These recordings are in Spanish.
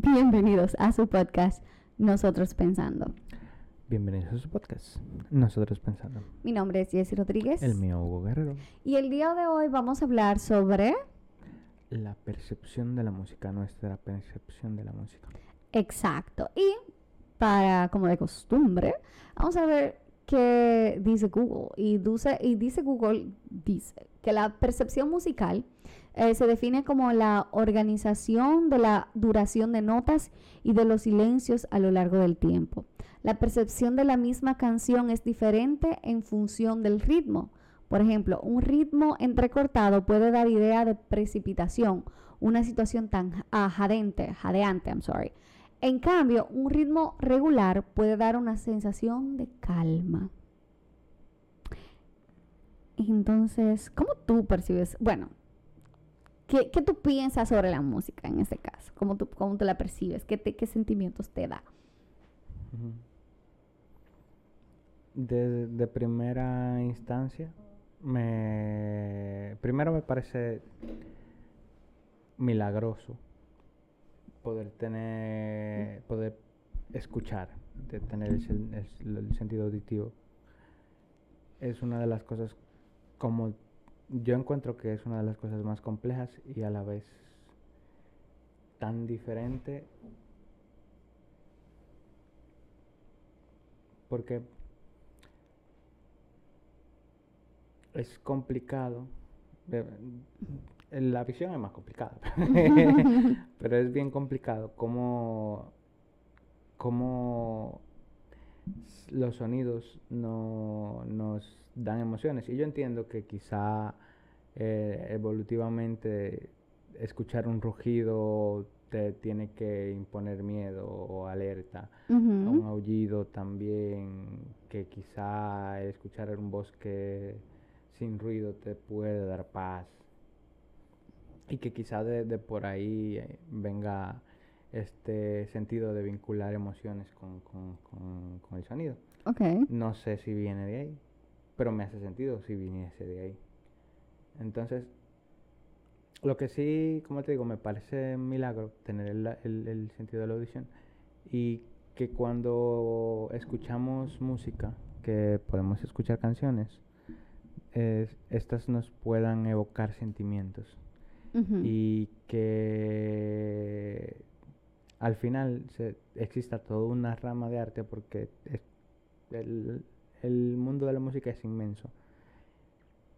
Bienvenidos a su podcast Nosotros Pensando. Bienvenidos a su podcast Nosotros Pensando. Mi nombre es Jessy Rodríguez. El mío, Hugo Guerrero. Y el día de hoy vamos a hablar sobre... La percepción de la música, nuestra percepción de la música. Exacto. Y para, como de costumbre, vamos a ver qué dice Google. Y dice, y dice Google, dice que la percepción musical eh, se define como la organización de la duración de notas y de los silencios a lo largo del tiempo. La percepción de la misma canción es diferente en función del ritmo. Por ejemplo, un ritmo entrecortado puede dar idea de precipitación, una situación tan jadeante, jadeante, I'm sorry. En cambio, un ritmo regular puede dar una sensación de calma. Entonces, ¿cómo tú percibes? Bueno, ¿qué, tú piensas sobre la música en este caso? ¿Cómo tú, cómo tú la percibes? ¿Qué, ¿Qué sentimientos te da? de primera instancia, me primero me parece milagroso poder tener poder escuchar de tener el, sentido auditivo es una de las cosas como yo encuentro que es una de las cosas más complejas y a la vez tan diferente porque es complicado. La visión es más complicada, pero es bien complicado cómo, cómo los sonidos no nos dan emociones. Y yo entiendo que quizá eh, evolutivamente escuchar un rugido te tiene que imponer miedo o alerta, un aullido también, que quizá escuchar un bosque sin ruido te puede dar paz. Y que quizá de, por ahí eh, venga este sentido de vincular emociones con, el sonido. Okay. No sé si viene de ahí, pero me hace sentido si viniese de ahí. Entonces, lo que sí, como te digo, me parece un milagro tener el sentido de la audición y que cuando escuchamos música, que podemos escuchar canciones, estas nos puedan evocar sentimientos y que al final se, exista toda una rama de arte porque el, mundo de la música es inmenso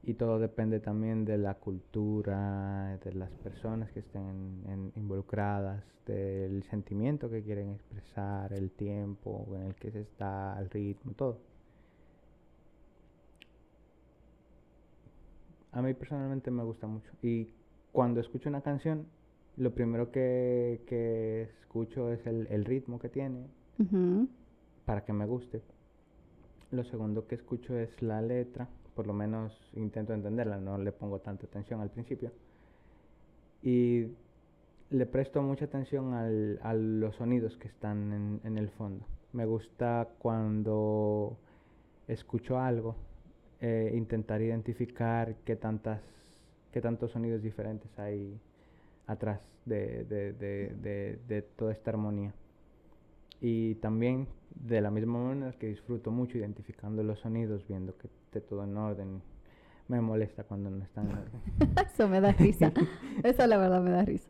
y todo depende también de la cultura, de las personas que estén involucradas, del sentimiento que quieren expresar, el tiempo en el que se está, el ritmo, todo. a mí personalmente me gusta mucho. Y cuando escucho una canción, lo primero que, escucho es el, ritmo que tiene para que me guste. Lo segundo que escucho es la letra, por lo menos intento entenderla, no le pongo tanta atención al principio. Y le presto mucha atención a los sonidos que están en, en el fondo. Me gusta cuando escucho algo eh, intentar identificar qué tantas qué tantos sonidos diferentes hay atrás de, de, toda esta armonía. Y también de la misma manera que disfruto mucho identificando los sonidos, viendo que esté todo en orden. Me molesta cuando no están en orden. Eso me da risa. Eso la verdad me da risa.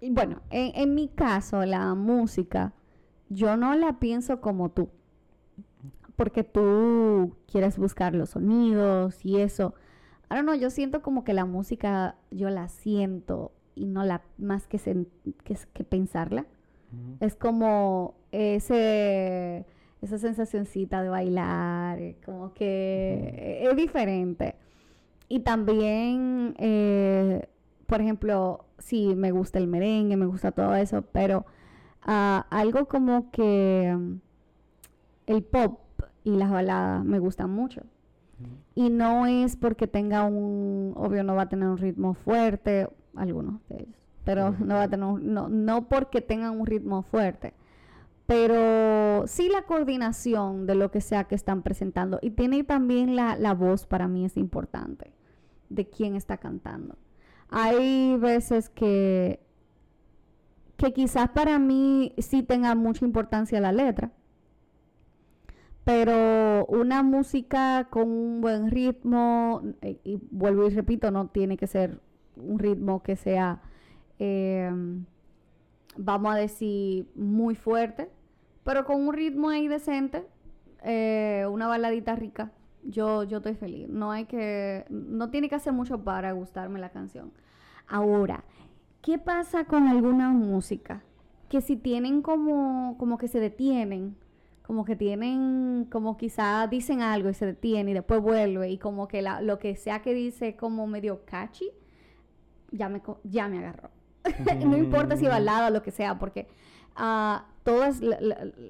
y bueno, en, en mi caso, la música, yo no la pienso como tú porque tú quieres buscar los sonidos y eso. Ahora no, yo siento como que la música yo la siento y no la más que, que, pensarla. Es como ese esa sensacioncita de bailar, como que es diferente. Y también, eh, por ejemplo, sí, me gusta el merengue, me gusta todo eso, pero ah, algo como que mm, el pop y las baladas me gustan mucho. Y no es porque tenga un, obvio no va a tener un ritmo fuerte, algunos de ellos, pero no va a tener, no, no porque tengan un ritmo fuerte, pero sí la coordinación de lo que sea que están presentando. Y tiene también la, la voz para mí es importante, de quién está cantando. hay veces que, que quizás para mí sí tenga mucha importancia la letra. Pero una música con un buen ritmo, eh, y vuelvo y repito, no tiene que ser un ritmo que sea, em, vamos a decir, muy fuerte, pero con un ritmo ahí decente, eh, una baladita rica, yo, yo estoy feliz. No hay que, no tiene que hacer mucho para gustarme la canción. Ahora, ¿qué pasa con alguna música? Que si tienen como, como que se detienen, como que tienen, como quizá dicen algo y se detiene y después vuelve y como que la, lo que sea que dice como medio catchy, ya me, ya me agarró. no importa si balada o lo que sea, porque a todas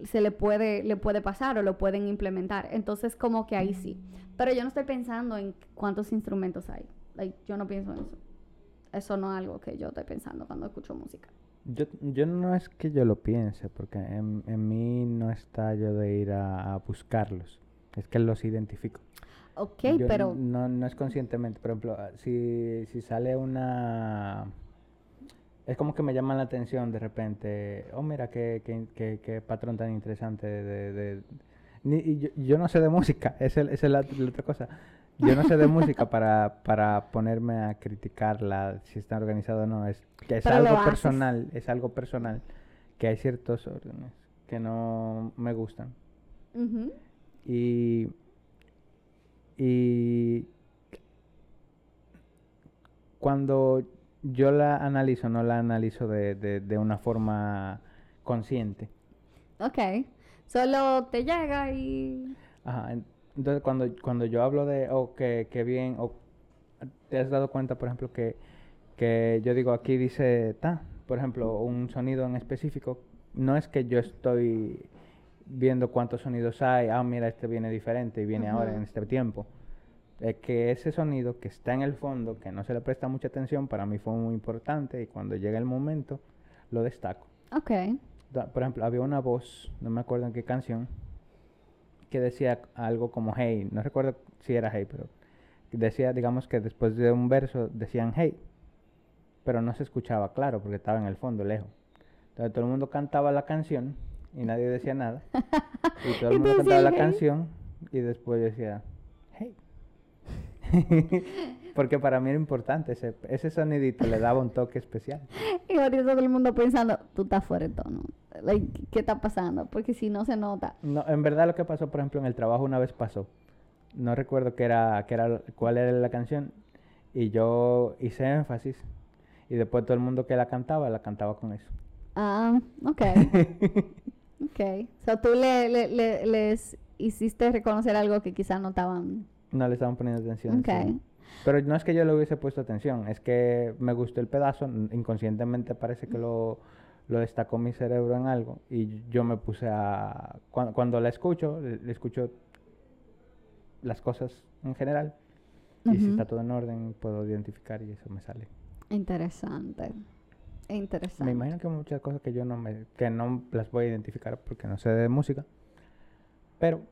se le puede, le puede pasar o lo pueden implementar. Entonces, como que ahí sí. Pero yo no estoy pensando en cuántos instrumentos hay. yo no pienso en eso. Eso no es algo que yo estoy pensando cuando escucho música. Yo, yo no es que yo lo piense, porque en, en mí no está yo de ir a, buscarlos. Es que los identifico. Ok, pero... No, no es conscientemente. Por ejemplo, si, si sale una es como que me llama la atención de repente, oh mira qué, qué, qué, patrón tan interesante de... ni, yo, no sé de música, esa es, la, otra cosa. Yo no sé de música para, para ponerme a criticarla si está organizado o no. Es, es algo personal, es algo personal, que hay ciertos órdenes que no me gustan. Y... Y... Cuando yo la analizo, no la analizo de, de, una forma consciente. Ok. Solo te llega y... Ajá. Entonces, cuando, cuando yo hablo de, oh, que, bien, o te has dado cuenta, por ejemplo, que, que yo digo, aquí dice, ta, por ejemplo, un sonido en específico, no es que yo estoy viendo cuántos sonidos hay, ah, mira, este viene diferente y viene ahora en este tiempo es que ese sonido que está en el fondo, que no se le presta mucha atención, para mí fue muy importante y cuando llega el momento lo destaco. Ok. Por ejemplo, había una voz, no me acuerdo en qué canción, que decía algo como hey, no recuerdo si era hey, pero decía, digamos que después de un verso decían hey, pero no se escuchaba claro porque estaba en el fondo, lejos. Entonces todo el mundo cantaba la canción y nadie decía nada. y todo el mundo cantaba la canción y después decía Porque para mí era importante, ese, ese sonidito le daba un toque especial. Y ahorita todo el mundo pensando, tú estás fuera de tono. ¿Qué está pasando? Porque si no se nota. No, en verdad lo que pasó, por ejemplo, en el trabajo una vez pasó. No recuerdo qué era, qué era, cuál era la canción. Y yo hice énfasis. Y después todo el mundo que la cantaba, la cantaba con eso. Ah, ok. ok. O sea, tú le, le, les hiciste reconocer algo que quizás no estaban no le estaban poniendo atención. Pero no es que yo le hubiese puesto atención, es que me gustó el pedazo, inconscientemente parece que lo, lo destacó mi cerebro en algo y yo me puse a... Cuando, cuando la escucho, le, escucho las cosas en general y si está todo en orden puedo identificar y eso me sale. Interesante. Interesante. Me imagino que muchas cosas que yo no me, que no las voy a identificar porque no sé de música, pero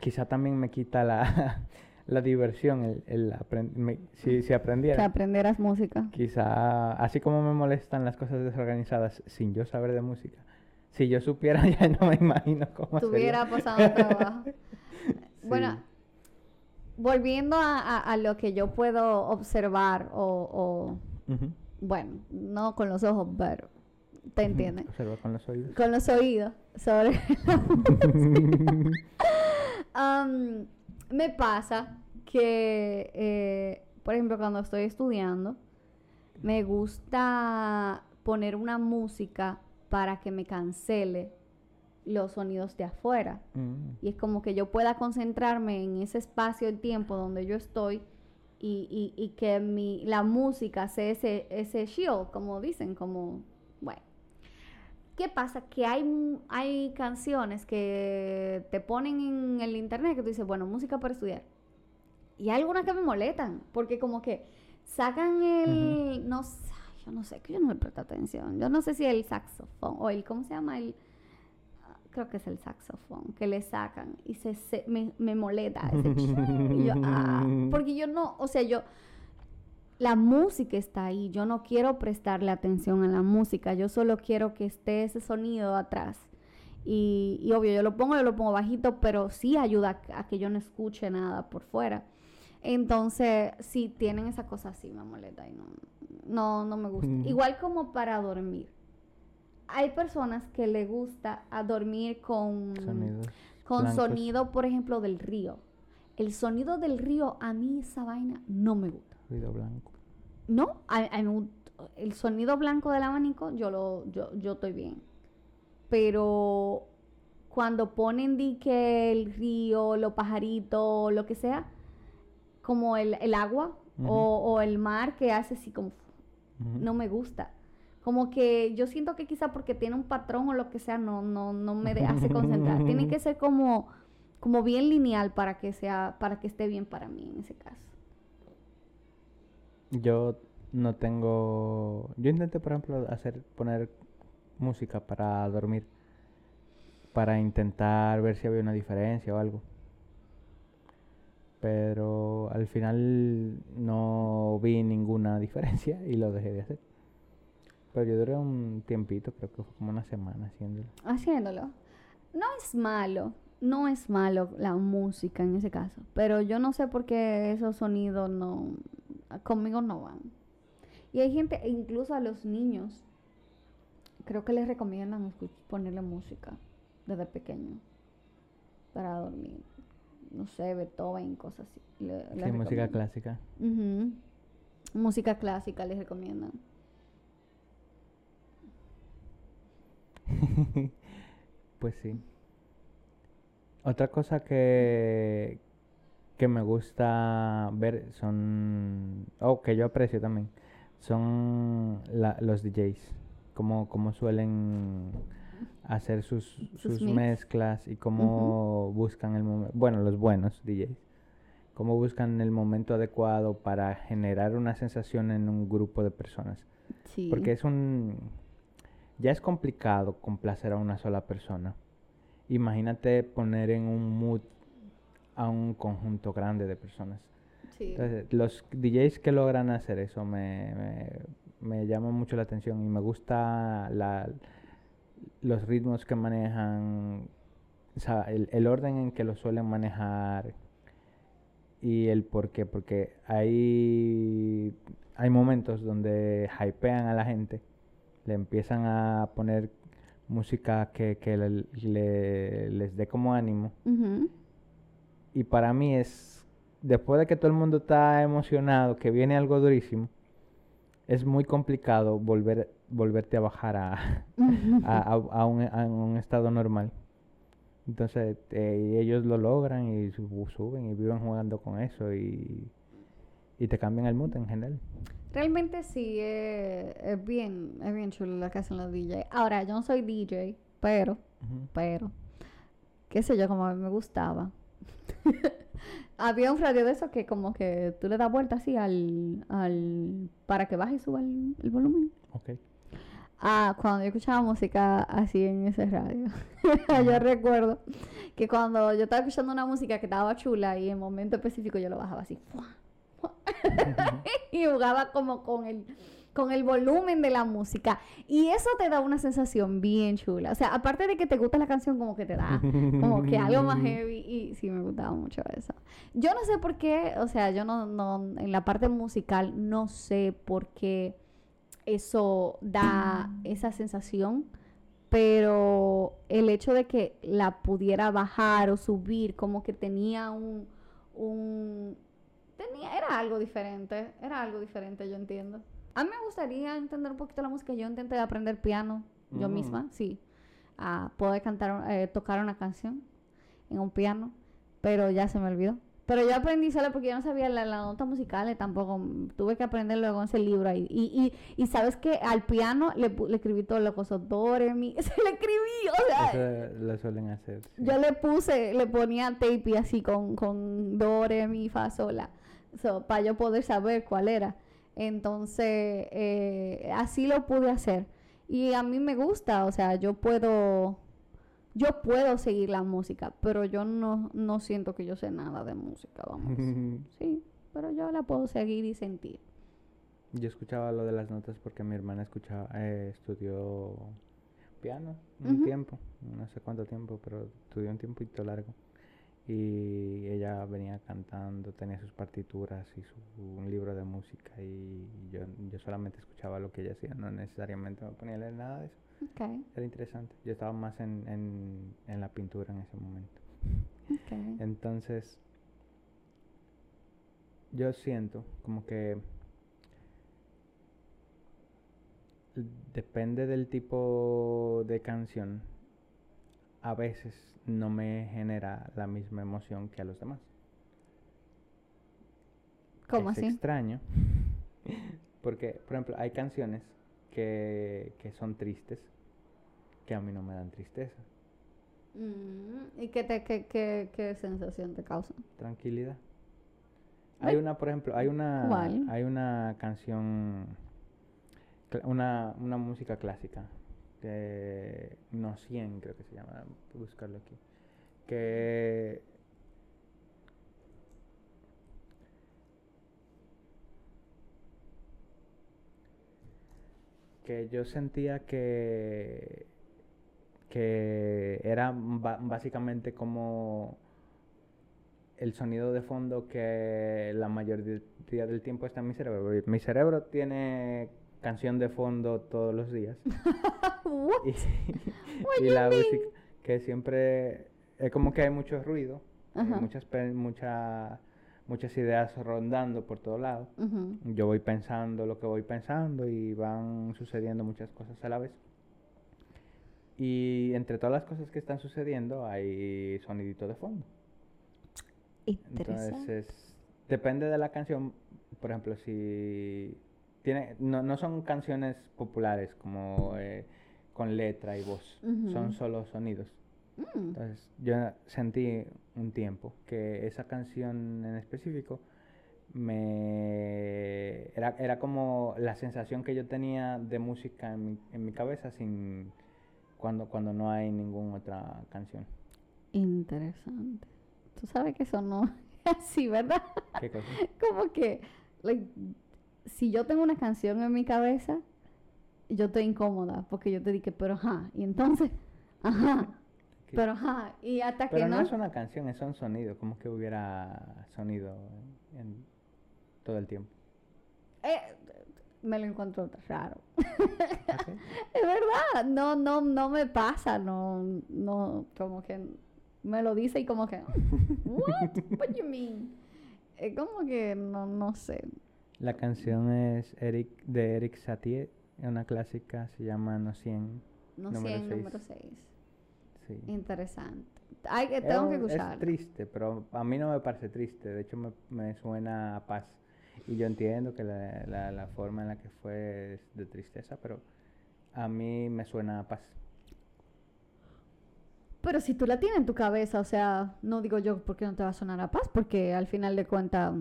quizá también me quita la, la diversión el, el si, si aprendiera. Que aprendieras música. Quizá, así como me molestan las cosas desorganizadas sin yo saber de música, si yo supiera ya no me imagino cómo Estuviera pasando trabajo. Bueno, volviendo a, a, lo que yo puedo observar o, bueno, no con los ojos, pero te entiendes. Observa con los oídos. Con los oídos sobre me pasa que, eh, por ejemplo, cuando estoy estudiando, me gusta poner una música para que me cancele los sonidos de afuera. Mm. Y es como que yo pueda concentrarme en ese espacio de tiempo donde yo estoy y, y, que mi, la música sea ese, ese shield, como dicen, como. ¿Qué pasa? Que hay, hay canciones que te ponen en el internet que tú dices, bueno, música para estudiar. Y hay algunas que me molestan, porque como que sacan el, no sé, yo no sé, que yo no me presto atención. Yo no sé si el saxofón o el, ¿cómo se llama? El, creo que es el saxofón, que le sacan y se, me, me molesta ese y yo, ah, porque yo no, o sea, yo la música está ahí. Yo no quiero prestarle atención a la música. Yo solo quiero que esté ese sonido atrás. Y, obvio, yo lo pongo, yo lo pongo bajito, pero sí ayuda a, que yo no escuche nada por fuera. Entonces, sí, tienen esa cosa así, me molesta y no, no, no me gusta. Igual como para dormir. Hay personas que le gusta a dormir con, con sonido, por ejemplo, del río. El sonido del río, a mí esa vaina no me gusta. Ruido blanco. No, el sonido blanco del abanico, yo lo, yo, yo estoy bien. Pero cuando ponen di que el río, los pajaritos, lo que sea, como el, agua o, el mar que hace así como, no me gusta. Como que yo siento que quizá porque tiene un patrón o lo que sea, no, no, no me hace concentrar. tiene que ser como, como bien lineal para que sea, para que esté bien para mí en ese caso. Yo no tengo. Yo intenté, por ejemplo, hacer poner música para dormir. Para intentar ver si había una diferencia o algo. Pero al final no vi ninguna diferencia y lo dejé de hacer. Pero yo duré un tiempito, creo que fue como una semana haciéndolo. Haciéndolo. No es malo, no es malo la música en ese caso. Pero yo no sé por qué esos sonidos no, conmigo no van. Y hay gente, e incluso a los niños, creo que les recomiendan ponerle música desde pequeño para dormir. No sé, Beethoven, cosas así. sí, música clásica. Música clásica les recomiendan. pues sí. Otra cosa que, que me gusta ver son, o oh, que yo aprecio también, son los DJs, como, como suelen hacer sus, sus, mezclas y cómo buscan el momento, bueno, los buenos DJs, cómo buscan el momento adecuado para generar una sensación en un grupo de personas. Porque es un, ya es complicado complacer a una sola persona. Imagínate poner en un mood a un conjunto grande de personas. Entonces, los DJs que logran hacer eso me, me, llaman mucho la atención y me gusta la, los ritmos que manejan, o sea, el, el, orden en que lo suelen manejar y el por qué, porque hay, hay momentos donde hypean a la gente, le empiezan a poner música que, que le, les dé como ánimo y para mí es, después de que todo el mundo está emocionado, que viene algo durísimo, es muy complicado volver, volverte a bajar a, a, un, estado normal. Entonces eh, ellos lo logran y suben y viven jugando con eso y, y te cambian el mood en general. Realmente sí, es bien, es bien chulo lo que hacen los DJ. Ahora, yo no soy DJ, pero, pero, qué sé yo, como a mí me gustaba. Había un radio de eso que como que tú le das vuelta así al, al para que baje y suba el, volumen. Ok. Ah, cuando yo escuchaba música así en ese radio. yo recuerdo que cuando yo estaba escuchando una música que estaba chula y en momento específico yo lo bajaba así. y jugaba como con el con el volumen de la música. Y eso te da una sensación bien chula. O sea, aparte de que te gusta la canción, como que te da como que algo más heavy. Y sí, me gustaba mucho eso. Yo no sé por qué, o sea, yo no, no, en la parte musical, no sé por qué eso da esa sensación. Pero el hecho de que la pudiera bajar o subir, como que tenía un, un tenía, era algo diferente, era algo diferente, yo entiendo. A mí me gustaría entender un poquito la música. Yo intenté aprender piano yo mm. misma, sí. A poder cantar, eh, tocar una canción en un piano, pero ya se me olvidó. Pero yo aprendí solo porque yo no sabía la, la nota musical, tampoco tuve que aprender luego en ese libro ahí. Y, y, y sabes que al piano le, le escribí todo lo cosas, do, re, mi, se le escribí, o sea. Eso lo suelen hacer. Yo le puse, le ponía tape así con, con do, re, mi, fa, sola, para yo poder saber cuál era. Entonces, eh, así lo pude hacer. Y a mí me gusta, o sea, yo puedo, yo puedo seguir la música, pero yo no, no siento que yo sé nada de música, vamos. sí, pero yo la puedo seguir y sentir. Yo escuchaba lo de las notas porque mi hermana escuchaba, eh, estudió piano un tiempo, no sé cuánto tiempo, pero estudió un tiempito largo. Y ella venía cantando, tenía sus partituras y su, un libro de música y yo, yo solamente escuchaba lo que ella hacía, no necesariamente me ponía a leer nada de eso. Era interesante. Yo estaba más en, en, en la pintura en ese momento. Entonces, yo siento como que depende del tipo de canción, a veces no me genera la misma emoción que a los demás. ¿Cómo es así? extraño. Porque, por ejemplo, hay canciones que, que son tristes que a mí no me dan tristeza. Mm, ¿Y qué, te, qué, qué, qué sensación te causa? Tranquilidad. Hay una, por ejemplo, hay una, hay una canción, una, una música clásica, no 100 creo que se llama, buscarlo aquí, que que yo sentía que que era básicamente como el sonido de fondo que la mayoría del tiempo está en mi cerebro. Mi cerebro tiene canción de fondo todos los días. y, la música que siempre es como que hay mucho ruido, muchas muchas muchas ideas rondando por todos lados. Yo voy pensando lo que voy pensando y van sucediendo muchas cosas a la vez. Y entre todas las cosas que están sucediendo hay sonidito de fondo. Entonces, depende de la canción. Por ejemplo, si tiene, no, no son canciones populares como eh, con letra y voz, son solo sonidos. Mm. Entonces, yo sentí un tiempo que esa canción en específico me era, era como la sensación que yo tenía de música en mi, en mi cabeza sin cuando, cuando no hay ninguna otra canción. Interesante. Tú sabes que eso no es así, ¿verdad? ¿Qué cosa? Como que, si yo tengo una canción en mi cabeza, yo estoy incómoda porque yo te dije, pero ajá, y entonces, ajá, pero ajá, y hasta que no. no es una canción, es un sonido, como que hubiera sonido en todo el tiempo. Eh, me lo encuentro raro. es verdad, no, no, no me pasa, no, no, como que me lo dice y como que, what, what you mean? Es como que no, no sé. La canción es Eric de Eric Satie, una clásica, se llama No 100. No 100, número 6. Sí. Interesante. Hay, tengo que escucharla. Es triste, pero a mí no me parece triste, de hecho me, me suena a paz. Y yo entiendo que la, la, forma en la que fue es de tristeza, pero a mí me suena a paz. Pero si tú la tienes en tu cabeza, o sea, no digo yo por qué no te va a sonar a paz, porque al final de cuentas,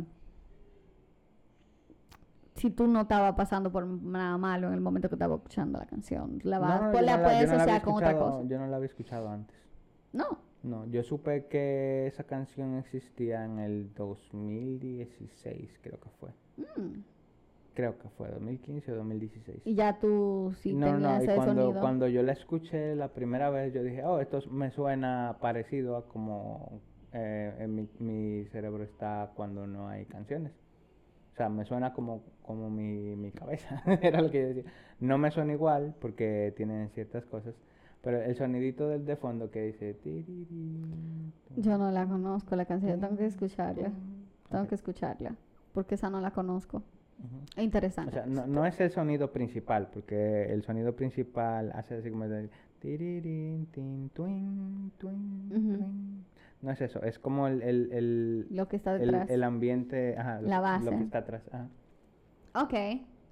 si tú no estabas pasando por nada malo en el momento que estaba escuchando la canción, la, va, pues la puedes asociar con otra cosa. Yo no la había escuchado antes. No. No, yo supe que esa canción existía en el 2016, creo que fue. Mm. Creo que fue 2015 o 2016. Y ya tú sí no, tenías no, y cuando, cuando yo la escuché la primera vez, yo dije, oh, esto me suena parecido a como eh, en mi, mi, cerebro está cuando no hay canciones. O sea, me suena como, como mi, mi cabeza, era lo que yo decía. No me suena igual porque tienen ciertas cosas, pero el sonidito del de fondo que dice... Yo no la conozco, la canción, tengo que escucharla. Tengo que escucharla, porque esa no la conozco. Interesante. O sea, no, no, es el sonido principal, porque el sonido principal hace así como de... No es eso, es como el... el, el lo que está detrás. El, ambiente, ajá, la base. Lo que está atrás. Ajá. Ok,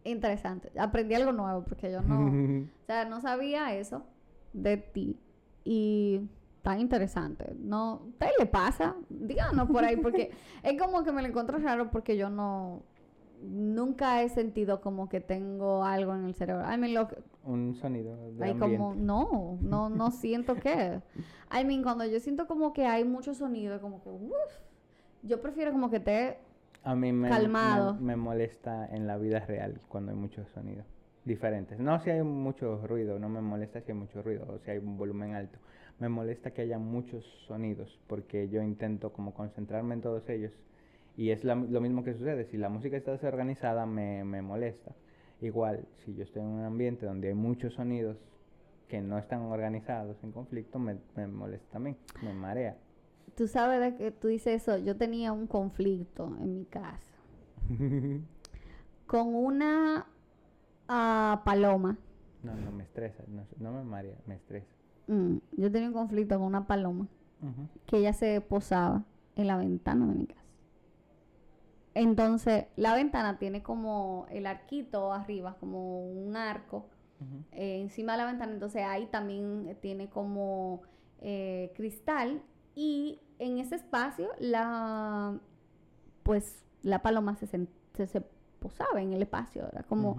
interesante. Aprendí algo nuevo, porque yo no... o sea, no sabía eso de ti. Y tan interesante. No, ¿te le pasa? Díganos por ahí, porque es como que me lo encuentro raro porque yo no, nunca he sentido como que tengo algo en el cerebro. I mean, lo Un sonido de hay como, no, no, no siento que. I mean, cuando yo siento como que hay mucho sonido, como que, uff, yo prefiero como que te A mí me, calmado. Me, molesta en la vida real cuando hay muchos sonidos diferentes. No si hay mucho ruido, no me molesta si hay mucho ruido o si hay un volumen alto. Me molesta que haya muchos sonidos porque yo intento como concentrarme en todos ellos. Y es lo mismo que sucede. Si la música está desorganizada me, me molesta. Igual, si yo estoy en un ambiente donde hay muchos sonidos que no están organizados en conflicto, me, me molesta también, me marea. Tú sabes de que tú dices eso. Yo tenía un conflicto en mi casa con una uh, paloma. No, no me estresa, no, no me marea, me estresa. Mm, yo tenía un conflicto con una paloma que ella se posaba en la ventana de mi casa. Entonces, la ventana tiene como el arquito arriba, como un arco eh, encima de la ventana. Entonces, ahí también tiene como eh, cristal. Y en ese espacio la pues la paloma se, se, posaba en el espacio, era como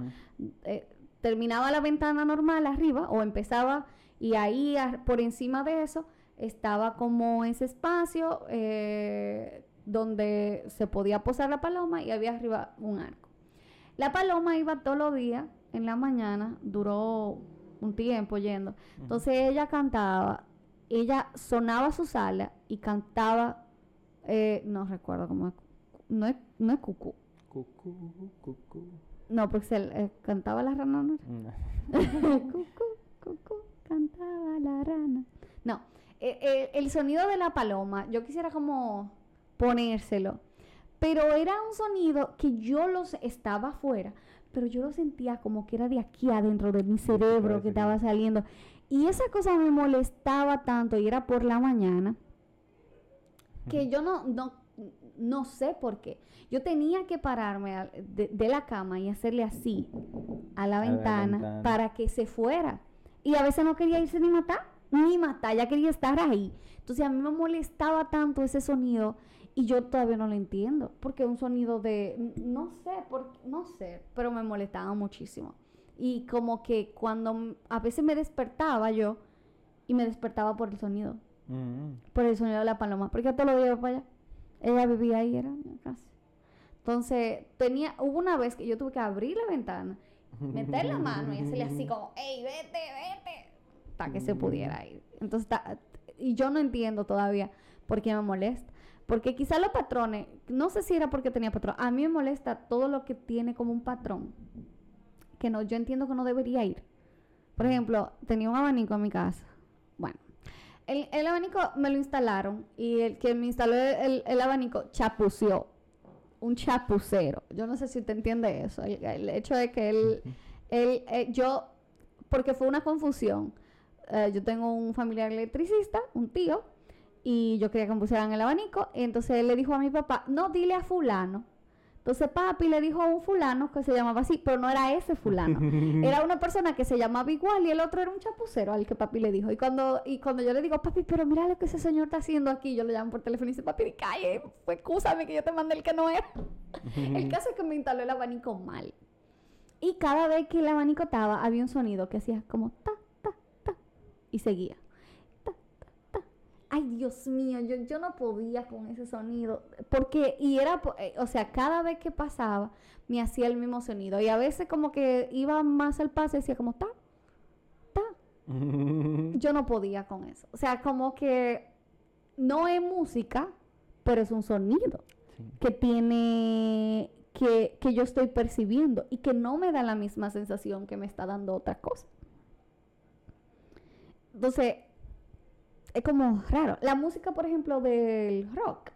eh, terminaba la ventana normal arriba o empezaba y ahí por encima de eso estaba como ese espacio donde se podía posar la paloma y había arriba un arco. La paloma iba todos los días en la mañana, duró un tiempo yendo. Entonces ella cantaba ella sonaba su sala y cantaba, eh, no recuerdo cómo es, no es, no es cucú. Cucú, cucú. No, porque se eh, cantaba la rana, ¿no? cucú, cucú, cantaba la rana. No, eh, el sonido de la paloma, yo quisiera como ponérselo, pero era un sonido que yo los estaba afuera, pero yo lo sentía como que era de aquí adentro de mi cerebro que estaba saliendo. Y esa cosa me molestaba tanto y era por la mañana que yo no, no, no sé por qué. Yo tenía que pararme de, la cama y hacerle así a, la, ventana para que se fuera. Y a veces no quería irse ni matar, ni matar, ya quería estar ahí. Entonces a mí me molestaba tanto ese sonido y yo todavía no lo entiendo, porque un sonido de, no sé, por, no sé, pero me molestaba muchísimo. Y como que cuando a veces me despertaba yo y me despertaba por el sonido. Mm. Por el sonido de la paloma. Porque te lo digo para allá. Ella vivía ahí, era casi. Entonces, tenía, hubo una vez que yo tuve que abrir la ventana, meter la mano y hacerle así como, ¡Ey, vete, vete! Para que se pudiera ir. Entonces, y yo no entiendo todavía por qué me molesta. Porque quizá los patrones, no sé si era porque tenía patrón, a mí me molesta todo lo que tiene como un patrón que no, yo entiendo que no debería ir. Por ejemplo, tenía un abanico en mi casa. Bueno, el, abanico me lo instalaron y el que me instaló el, abanico chapució. Un chapucero. Yo no sé si te entiende eso. El, hecho de que él, él eh, yo, porque fue una confusión. Eh, yo tengo un familiar electricista, un tío, y yo quería que me pusieran el abanico. Y entonces él le dijo a mi papá, no, dile a fulano entonces papi le dijo a un fulano que se llamaba así, pero no era ese fulano. era una persona que se llamaba igual y el otro era un chapucero al que papi le dijo. Y cuando, y cuando yo le digo, papi, pero mira lo que ese señor está haciendo aquí, yo le llamo por teléfono y dice, papi, calle, fue excúsame que yo te mandé el que no era. el caso es que me instaló el abanico mal. Y cada vez que el abanico estaba, había un sonido que hacía como ta, ta, ta, y seguía ay Dios mío, yo, yo no podía con ese sonido, porque, y era, eh, o sea, cada vez que pasaba, me hacía el mismo sonido, y a veces como que iba más al paso y decía como, ta, ta, yo no podía con eso, o sea, como que no es música, pero es un sonido que tiene, que, que yo estoy percibiendo y que no me da la misma sensación que me está dando otra cosa. Entonces, es como raro. La música, por ejemplo, del rock.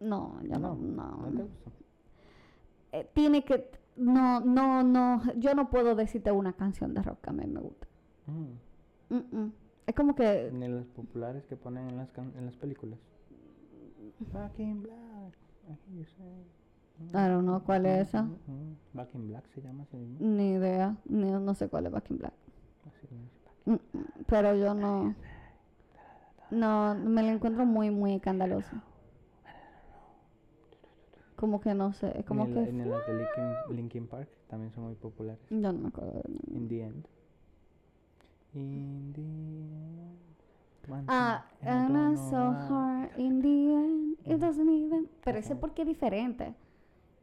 No, yo no. No, no. Eh, tiene que. No, no, no. Yo no puedo decirte una canción de rock que a mí me gusta. Mm. Es como que. Ni las populares que ponen en las, en las películas. Back in Black. I don't know cuál es esa. Back in Black se llama así mismo. Ni idea. no sé cuál es Back in Black. Así Mm, pero yo no. No, me lo encuentro muy, muy escandaloso. Como que no sé, es como que... En las de Linkin, Park también son muy populares. Yo no me acuerdo In the end. In the end. Ah, and so hard in the end, it doesn't even. Pero ese porque es diferente.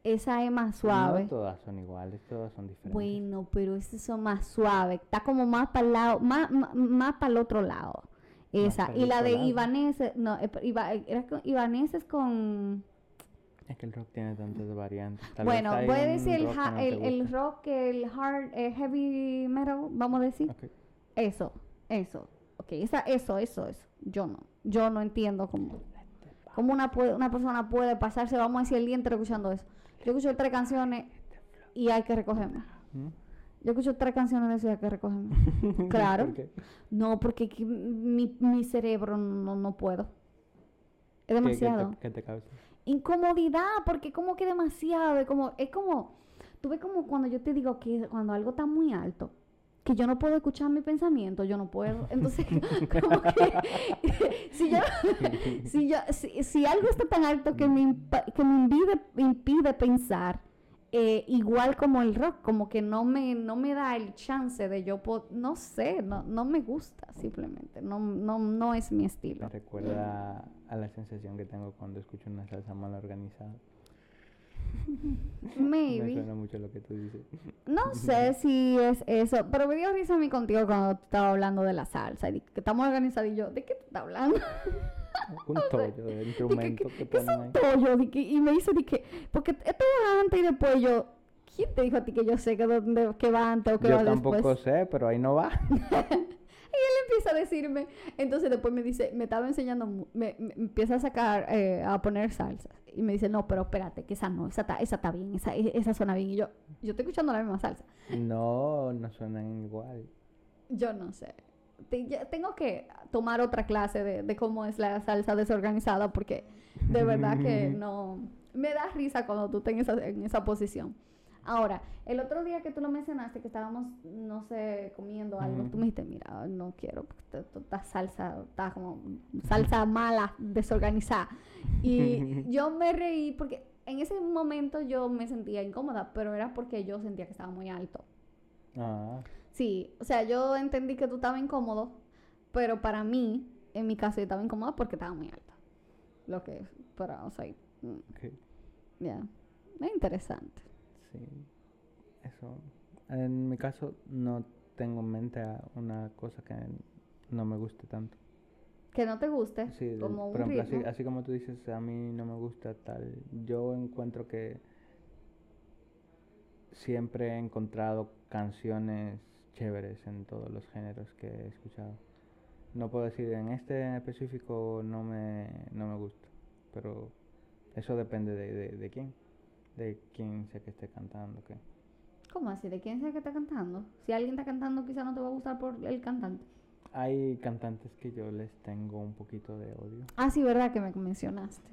Esa es más suave. No todas son iguales, todas son diferentes. Bueno, pero esas son más suaves. Está como más para el lado, más, más, para el otro lado. Esa. Y la de Ibanese, no, eh, Iba, era con, Ibanese es con... Es que el rock tiene tantas variantes. bueno, voy a decir el, rock el, el, rock, el hard, el heavy metal, vamos a decir. Eso, eso. Ok, esa, eso, eso, eso. Yo no. Yo no entiendo cómo, cómo una, una persona puede pasarse, vamos a decir, el día entero escuchando eso. Yo escucho tres canciones y hay que recogerme. ¿Mm? Yo escucho tres canciones de eso y hay que recogerme. claro. No, porque mi, mi cerebro no, no puedo. Es demasiado. ¿Qué, te, causa? Incomodidad, porque como que demasiado. Es como, es como, tú ves como cuando yo te digo que cuando algo está muy alto, que yo no puedo escuchar mi pensamiento, yo no puedo. Entonces, como que si, yo, si, yo, si, algo está tan alto que me, que me impide, impide pensar, eh, igual como el rock, como que no me, no me da el chance de yo, no sé, no, no me gusta simplemente, no, no, no es mi estilo. Me recuerda a la sensación que tengo cuando escucho una salsa mal organizada. Maybe. Me suena mucho lo que tú dices. No sé si es eso, pero me dio risa a mí contigo cuando tú estabas hablando de la salsa y que estamos organizados y yo, ¿de qué tú estás hablando? un tollo de instrumento que, que, ponen un tollo? y me dice, que, porque esto va antes y después yo, ¿quién te dijo a ti que yo sé que, dónde, que va antes o que va después? Yo tampoco sé, pero ahí no va. Y él empieza a decirme, entonces después me dice, me estaba enseñando, me, empieza a sacar, eh, a poner salsa. Y me dice, no, pero espérate, que esa no, esa está, esa está bien, esa, e, esa suena bien. Y yo, yo estoy escuchando la misma salsa. No, no suenan igual. Yo no sé. tengo que tomar otra clase de, de cómo es la salsa desorganizada porque de verdad que no... Me da risa cuando tú estás en esa, en esa posición. Ahora, el otro día que tú lo mencionaste, que estábamos, no sé, comiendo algo, tú me dijiste, mira, no quiero, porque esta salsa, está como salsa mala, desorganizada. Y yo me reí porque en ese momento yo me sentía incómoda, pero era porque yo sentía que estaba muy alto. Ah. Sí, o sea, yo entendí que tú estabas incómodo, pero para mí, en mi caso, yo estaba incómoda porque estaba muy alta. Lo que, pero, o sea, mm. ya, es interesante. Sí, eso. En mi caso no tengo en mente una cosa que no me guste tanto. Que no te guste, sí, como por ejemplo, así, como tú dices, a mí no me gusta tal. Yo encuentro que siempre he encontrado canciones chéveres en todos los géneros que he escuchado. No puedo decir en este en específico no me, no me gusta, pero eso depende de, de quién de quién sea que esté cantando, ¿qué? ¿Cómo así? ¿De quién sea que está cantando? Si alguien está cantando, quizá no te va a gustar por el cantante. Hay cantantes que yo les tengo un poquito de odio. Ah, sí, ¿verdad? Que me mencionaste.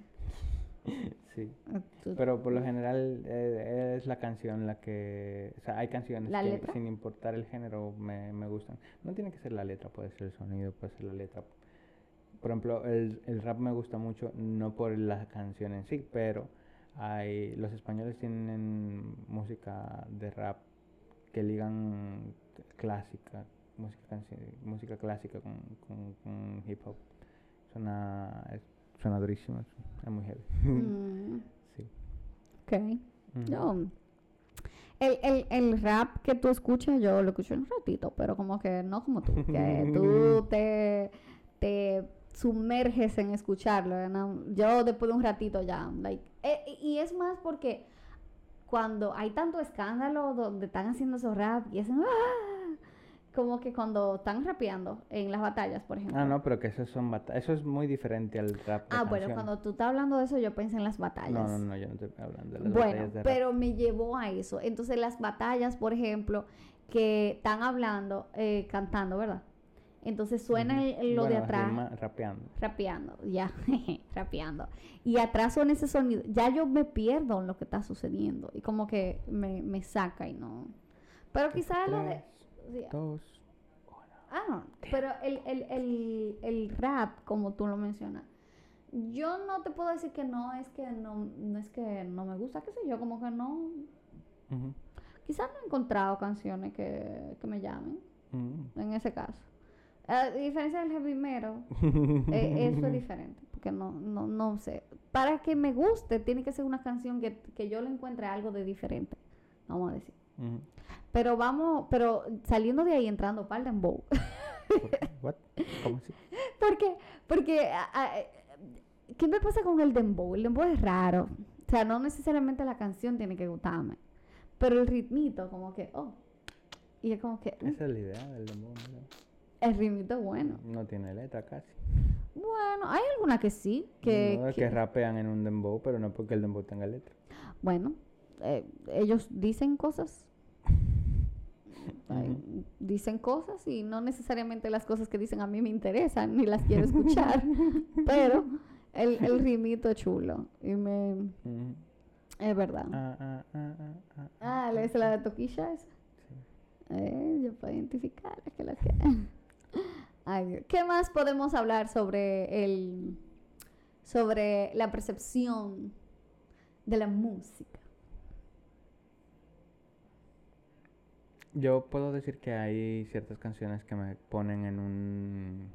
sí. Ah, Pero por lo general eh, es la canción la que... O sea, hay canciones que sin importar el género me, me gustan. No tiene que ser la letra, puede ser el sonido, puede ser la letra. Por ejemplo, el, el rap me gusta mucho, no por la canción en sí, pero hay, los españoles tienen música de rap que ligan clásica, música, música clásica con, con, hip hop. Suena, es, suena durísimo, es, muy heavy. Mm. sí. Ok. el, el, el, rap que tú escuchas, yo lo escucho un ratito, pero como que no como tú, que tú te, te sumerges en escucharlo. Yo después de un ratito ya, like, eh, y es más porque cuando hay tanto escándalo donde están haciendo esos rap y hacen ¡ah! como que cuando están rapeando en las batallas, por ejemplo. Ah, no, pero que eso son eso es muy diferente al rap. ah, bueno, cuando tú estás hablando de eso, yo pensé en las batallas. No, no, no, yo no estoy hablando de las batallas de pero me llevó a eso. Entonces, las batallas, por ejemplo, que están hablando, eh, cantando, ¿verdad? Entonces suena lo de atrás. rapeando. Rapeando, ya, rapeando. Y atrás suena ese sonido. Ya yo me pierdo en lo que está sucediendo. Y como que me, me saca y no. Pero quizás lo de. dos, Ah, pero el, el, el, el rap, como tú lo mencionas, yo no te puedo decir que no es que no, no es que no me gusta, qué sé yo, como que no. Quizás no he encontrado canciones que, que me llamen. En ese caso. A diferencia del heavy metal, eh, eso es diferente. Porque no, no, no sé. Para que me guste, tiene que ser una canción que, que yo le encuentre algo de diferente. Vamos a decir. Pero vamos, pero saliendo de ahí entrando para el dembow. What? ¿Cómo así? Porque, porque, ¿qué me pasa con el dembow? El dembow es raro. O sea, no necesariamente la canción tiene que gustarme. Pero el ritmito, como que, oh. Y es como que. Uh. Esa es la idea del dembow. El ritmito bueno. No tiene letra casi. Bueno, hay algunas que sí. Que, no, que... rapean en un dembow, pero no porque el dembow tenga letra. Bueno, eh, ellos dicen cosas. dicen cosas y no necesariamente las cosas que dicen a mí me interesan ni las quiero escuchar. pero el, el rimito chulo. Y me. Es verdad. Ah, ah, ah, ah, ah. ah ¿es la de Toquilla esa? Sí. Eh, yo puedo identificar que la que. Ay, ¿Qué más podemos hablar sobre el. sobre la percepción de la música? Yo puedo decir que hay ciertas canciones que me ponen en un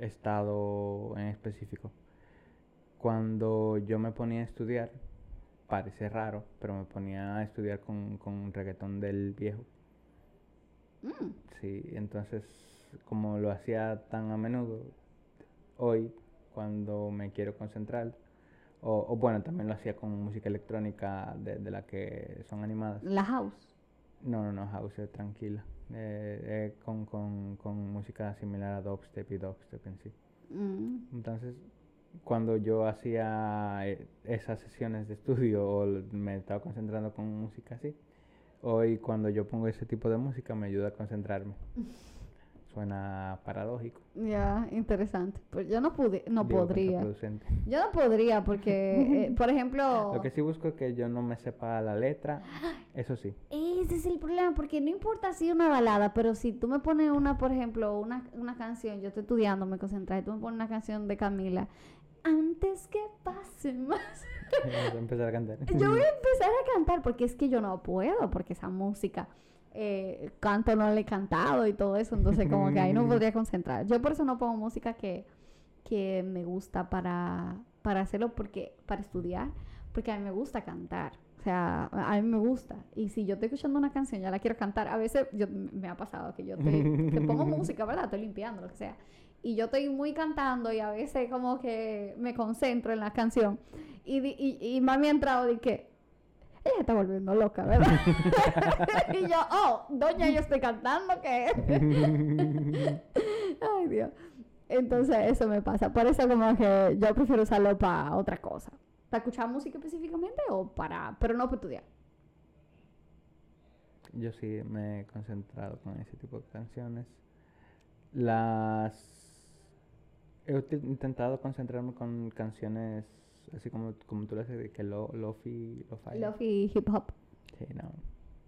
estado en específico. Cuando yo me ponía a estudiar, parece raro, pero me ponía a estudiar con, con reggaetón del viejo. Mm. Sí, entonces como lo hacía tan a menudo, hoy cuando me quiero concentrar, o, bueno, también lo hacía con música electrónica de, de la que son animadas. La house. No, no, no, house es tranquila. Eh, eh, con, con, con, música similar a dubstep y dubstep en sí. Mm. Entonces, cuando yo hacía eh, esas sesiones de estudio o me estaba concentrando con música así, hoy cuando yo pongo ese tipo de música me ayuda a concentrarme. Suena paradójico. Ya, interesante. Pues yo no pude, no podría. Yo no podría porque, eh, por ejemplo... Lo que sí busco es que yo no me sepa la letra, eso sí. Ese es el problema, porque no importa si una balada, pero si tú me pones una, por ejemplo, una, una canción, yo estoy estudiando, me concentré, y tú me pones una canción de Camila, antes que pase más... voy a empezar a cantar. yo voy a empezar a cantar porque es que yo no puedo, porque esa música eh, canto no le he cantado y todo eso, entonces como que ahí no podría concentrar. Yo por eso no pongo música que, que me gusta para, para hacerlo, porque para estudiar, porque a mí me gusta cantar. O sea, a mí me gusta. Y si yo estoy escuchando una canción, ya la quiero cantar. A veces yo, me ha pasado que yo te, pongo música, ¿verdad? Estoy limpiando, lo que sea. Y yo estoy muy cantando y a veces como que me concentro en la canción. Y, y, y mami ha entrado y que, ella está volviendo loca, ¿verdad? y yo, oh, doña, yo estoy cantando, ¿qué? Ay, Dios. Entonces, eso me pasa. Por eso, como que yo prefiero usarlo para otra cosa. ¿Para escuchar música específicamente o para.? Pero no para estudiar. Yo sí me he concentrado con ese tipo de canciones. Las. He intentado concentrarme con canciones así como, como tú lo haces, que lo, lofi, lo Lofi hip hop. Sí, no.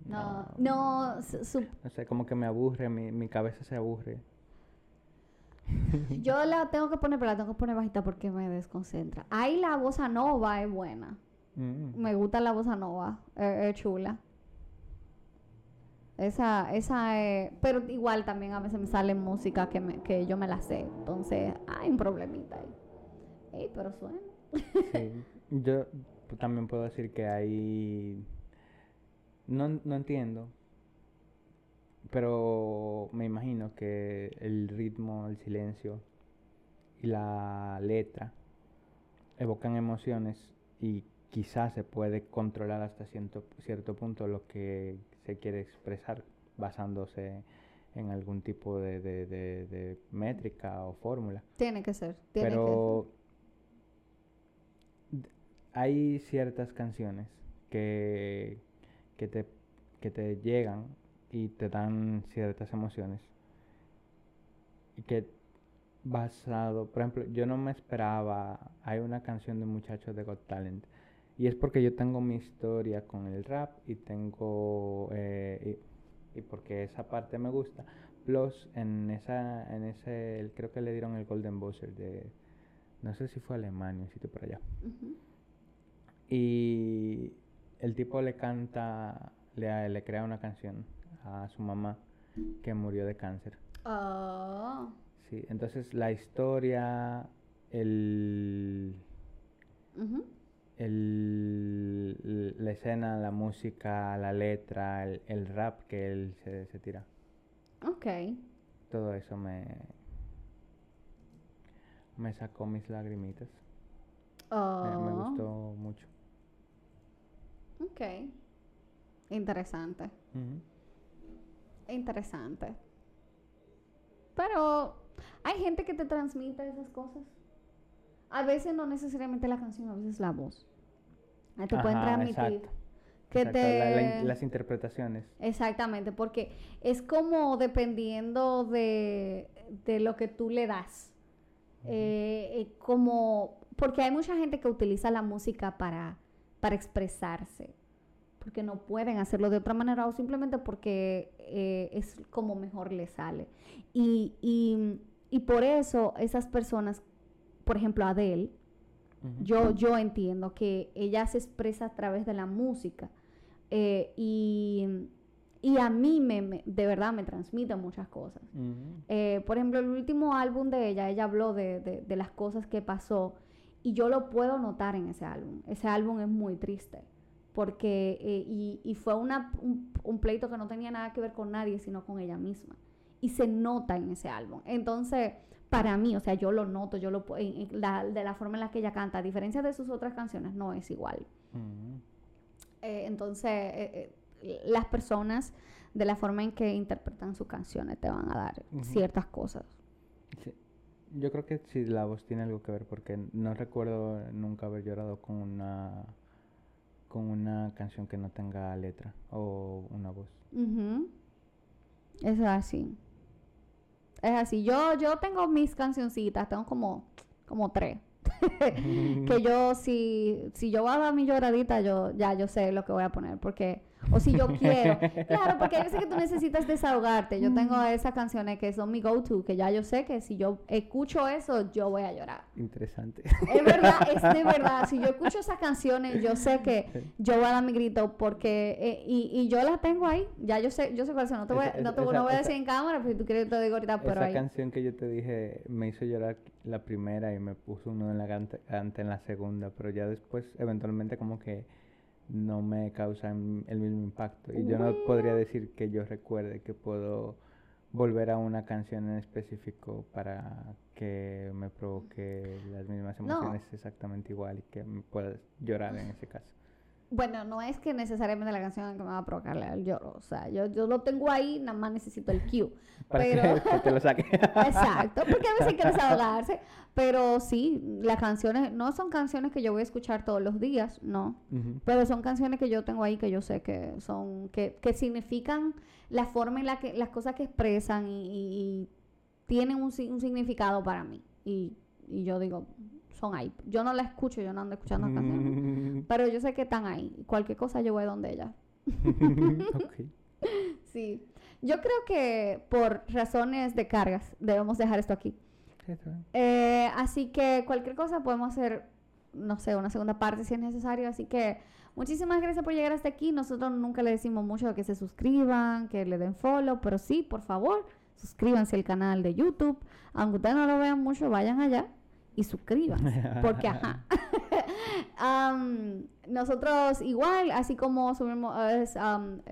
No, no, no, sé, como que me aburre, mi, mi cabeza se aburre. Yo la tengo que poner, pero la tengo que poner bajita porque me desconcentra. Ahí la bossa nova es buena. Mm. Me gusta la bossa nova, es, chula. Esa, esa es, pero igual también a veces me sale música que, me, que yo me la sé. Entonces, hay un problemita ahí. Ey, pero suena. Sí, yo también puedo decir que hay... No, no entiendo, pero me imagino que el ritmo, el silencio y la letra evocan emociones y quizás se puede controlar hasta cierto, cierto punto lo que se quiere expresar basándose en algún tipo de, de, de, métrica o fórmula. Tiene que ser. Tiene pero hay ciertas canciones que, que, te, que te llegan y te dan ciertas emociones. Y que basado, por ejemplo, yo no me esperaba, hay una canción de muchachos de Got Talent. Y es porque yo tengo mi historia con el rap y tengo, eh, y, porque esa parte me gusta. Plus, en esa, en ese, creo que le dieron el Golden Buzzer de, no sé si fue Alemania, sitio por allá. Y el tipo le canta, le, le crea una canción a su mamá que murió de cáncer. Oh. Sí. Entonces la historia, el, el, la escena, la música, la letra, el, rap que él se, se tira. Ok. Todo eso me, me sacó mis lagrimitas. Me, Oh. gustó mucho. Ok. Interesante. Interesante. Pero hay gente que te transmite esas cosas. A veces no necesariamente la canción, a veces la voz. Ahí te pueden transmitir. exacto, Que Exacto, la- la in- te... las interpretaciones. Exactamente, porque es como dependiendo de, de lo que tú le das. Eh, como, porque hay mucha gente que utiliza la música para, para expresarse, porque no pueden hacerlo de otra manera o simplemente porque eh, es como mejor les sale. Y, y, y por eso esas personas, por ejemplo Adele, yo, yo entiendo que ella se expresa a través de la música. eh, y, y a mí me, me- de verdad me transmite muchas cosas. Eh, por ejemplo, el último álbum de ella, ella habló de, de- de las cosas que pasó y yo lo puedo notar en ese álbum. Ese álbum es muy triste porque eh, y, y fue una, un, un pleito que no tenía nada que ver con nadie, sino con ella misma. Y se nota en ese álbum. Entonces, para mí, o sea, yo lo noto, yo lo en- en la- de la forma en la que ella canta, a diferencia de sus otras canciones, no es igual. Ujú. Eh, entonces, eh, las personas, de la forma en que interpretan sus canciones, te van a dar ciertas cosas. Sí. Yo creo que sí, la voz tiene algo que ver porque no recuerdo nunca haber llorado con una con una canción que no tenga letra o una voz. Ujú. Es así. Es así. Yo, yo tengo mis cancioncitas, tengo como, como tres. que yo, si, si yo voy mi lloradita, yo ya yo sé lo que voy a poner. Porque, o si yo quiero. Claro, porque hay veces que tú necesitas desahogarte. Yo tengo esas canciones que son mi go-to, que ya yo sé que si yo escucho eso, yo voy a llorar. Interesante. Es verdad, es de verdad. Si yo escucho esas canciones, yo sé que yo voy a dar mi grito porque eh, y, y yo las tengo ahí. Ya yo sé, yo sé cuáles son. No te voy, Esa- no te esa- no voy a decir en cámara, pero si tú quieres te digo ahorita, pero Esa ahí. canción que yo te dije me hizo llorar la primera y me puso uno en la garganta en la segunda, pero ya después eventualmente como que no me causa el mismo impacto. Y yo no podría decir que yo recuerde que puedo volver a una canción en específico para que me provoque las mismas No. emociones exactamente igual y que me pueda llorar en ese caso. Bueno, no es que necesariamente la canción que me va a provocar el lloro. O sea, yo, yo lo tengo ahí, nada más necesito el cue. Para Pero- que, te lo saque. Exacto, porque a veces hay que desahogarse. Pero sí, las canciones no son canciones que yo voy a escuchar todos los días, no. Pero son canciones que yo tengo ahí que yo sé que son, que, que significan la forma en la que, las cosas que expresan y, y- y tienen un, un significado para mí. Y, y yo digo, son ahí. Yo no la escucho, yo no ando escuchando las canciones. Pero yo sé que están ahí. Cualquier cosa yo voy donde ellas. Ok. Sí. Yo creo que por razones de cargas debemos dejar esto aquí. Eh, así que cualquier cosa podemos hacer, no sé, una segunda parte si es necesario. Así que muchísimas gracias por llegar hasta aquí. Nosotros nunca le decimos mucho que se suscriban, que le den follow, pero sí, por favor, suscríbanse al canal de YouTube. Aunque ustedes no lo vean mucho, vayan allá y suscríbanse. Porque, ajá. Nosotros igual, así como subimos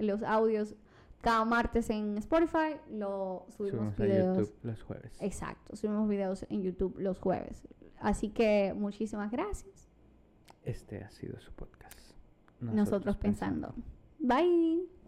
los audios cada martes en Spotify, lo subimos, Subimos a videos. YouTube los jueves. Exacto, subimos videos en YouTube los jueves. Así que muchísimas gracias. Este ha sido su podcast. Nosotros, pensando. Bye.